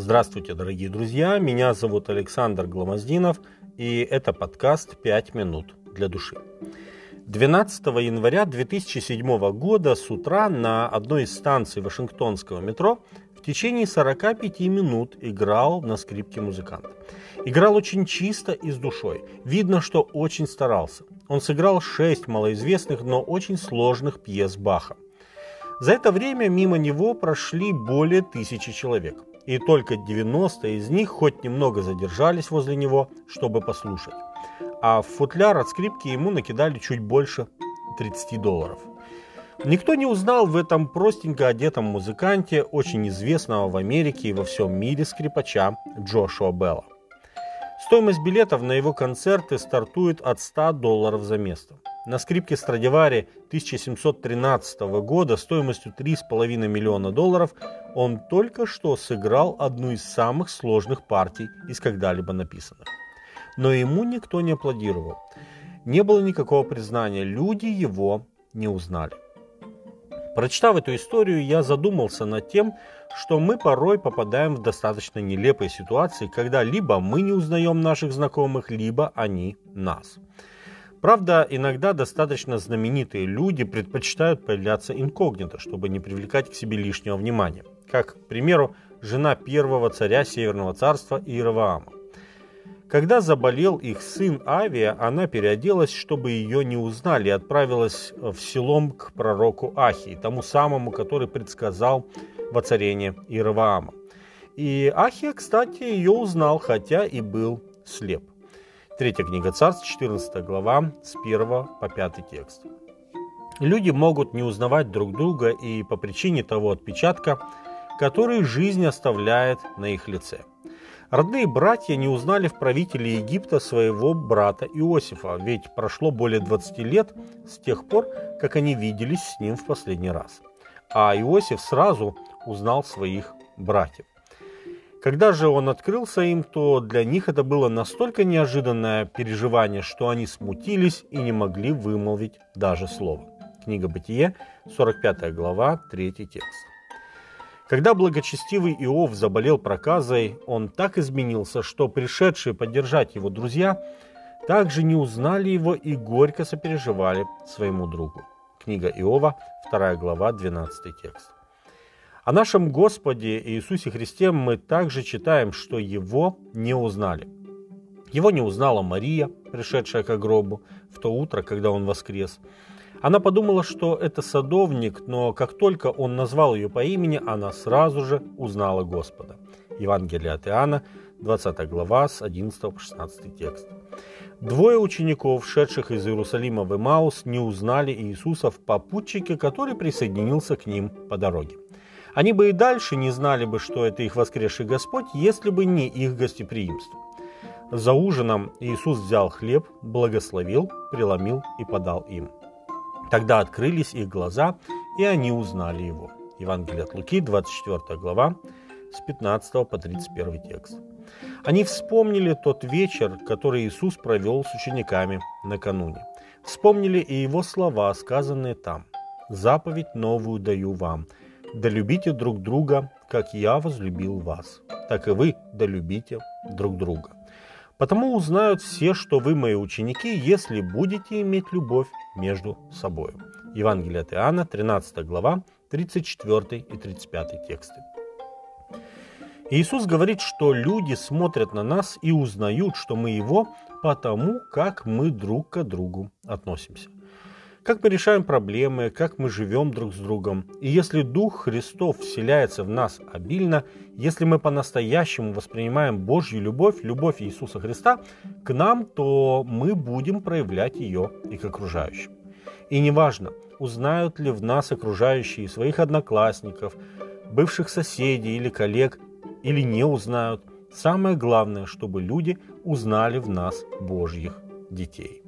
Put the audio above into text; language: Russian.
Здравствуйте, дорогие друзья, меня зовут Александр Гломоздинов, и это подкаст «5 минут для души». 12 января 2007 года с утра на одной из станций Вашингтонского метро в течение 45 минут играл на скрипке музыкант. Играл очень чисто и с душой. Видно, что очень старался. Он сыграл 6 малоизвестных, но очень сложных пьес Баха. За это время мимо него прошли более тысячи человек и только 90 из них хоть немного задержались возле него, чтобы послушать. А в футляр от скрипки ему накидали чуть больше 30 долларов. Никто не узнал в этом простенько одетом музыканте, очень известного в Америке и во всем мире скрипача Джошуа Белла. Стоимость билетов на его концерты стартует от 100 долларов за место. На скрипке Страдивари 1713 года стоимостью 3,5 миллиона долларов он только что сыграл одну из самых сложных партий из когда-либо написанных. Но ему никто не аплодировал. Не было никакого признания, люди его не узнали. Прочитав эту историю, я задумался над тем, что мы порой попадаем в достаточно нелепые ситуации, когда либо мы не узнаем наших знакомых, либо они нас. Правда, иногда достаточно знаменитые люди предпочитают появляться инкогнито, чтобы не привлекать к себе лишнего внимания. Как, к примеру, жена первого царя Северного царства Иераваама. Когда заболел их сын Авия, она переоделась, чтобы ее не узнали, и отправилась в селом к пророку Ахии, тому самому, который предсказал воцарение Иераваама. И Ахия, кстати, ее узнал, хотя и был слеп. Третья книга Царств, 14 глава, с 1 по 5 текст. Люди могут не узнавать друг друга и по причине того отпечатка, который жизнь оставляет на их лице. Родные братья не узнали в правителе Египта своего брата Иосифа, ведь прошло более 20 лет с тех пор, как они виделись с ним в последний раз. А Иосиф сразу узнал своих братьев. Когда же он открылся им, то для них это было настолько неожиданное переживание, что они смутились и не могли вымолвить даже слова. Книга Бытие, 45 глава, 3 текст. Когда благочестивый Иов заболел проказой, он так изменился, что пришедшие поддержать его друзья также не узнали его и горько сопереживали своему другу. Книга Иова, 2 глава, 12 текст. О нашем Господе Иисусе Христе мы также читаем, что Его не узнали. Его не узнала Мария, пришедшая к гробу в то утро, когда Он воскрес. Она подумала, что это садовник, но как только он назвал ее по имени, она сразу же узнала Господа. Евангелие от Иоанна, 20 глава, с 11 по 16 текст. Двое учеников, шедших из Иерусалима в Эмаус, не узнали Иисуса в попутчике, который присоединился к ним по дороге. Они бы и дальше не знали бы, что это их воскресший Господь, если бы не их гостеприимство. За ужином Иисус взял хлеб, благословил, преломил и подал им. Тогда открылись их глаза, и они узнали его. Евангелие от Луки, 24 глава, с 15 по 31 текст. Они вспомнили тот вечер, который Иисус провел с учениками накануне. Вспомнили и его слова, сказанные там. «Заповедь новую даю вам, да любите друг друга, как я возлюбил вас, так и вы да друг друга. Потому узнают все, что вы мои ученики, если будете иметь любовь между собой. Евангелие от Иоанна, 13 глава, 34 и 35 тексты. Иисус говорит, что люди смотрят на нас и узнают, что мы Его, потому как мы друг к другу относимся как мы решаем проблемы, как мы живем друг с другом. И если Дух Христов вселяется в нас обильно, если мы по-настоящему воспринимаем Божью любовь, любовь Иисуса Христа к нам, то мы будем проявлять ее и к окружающим. И неважно, узнают ли в нас окружающие своих одноклассников, бывших соседей или коллег, или не узнают, самое главное, чтобы люди узнали в нас Божьих детей.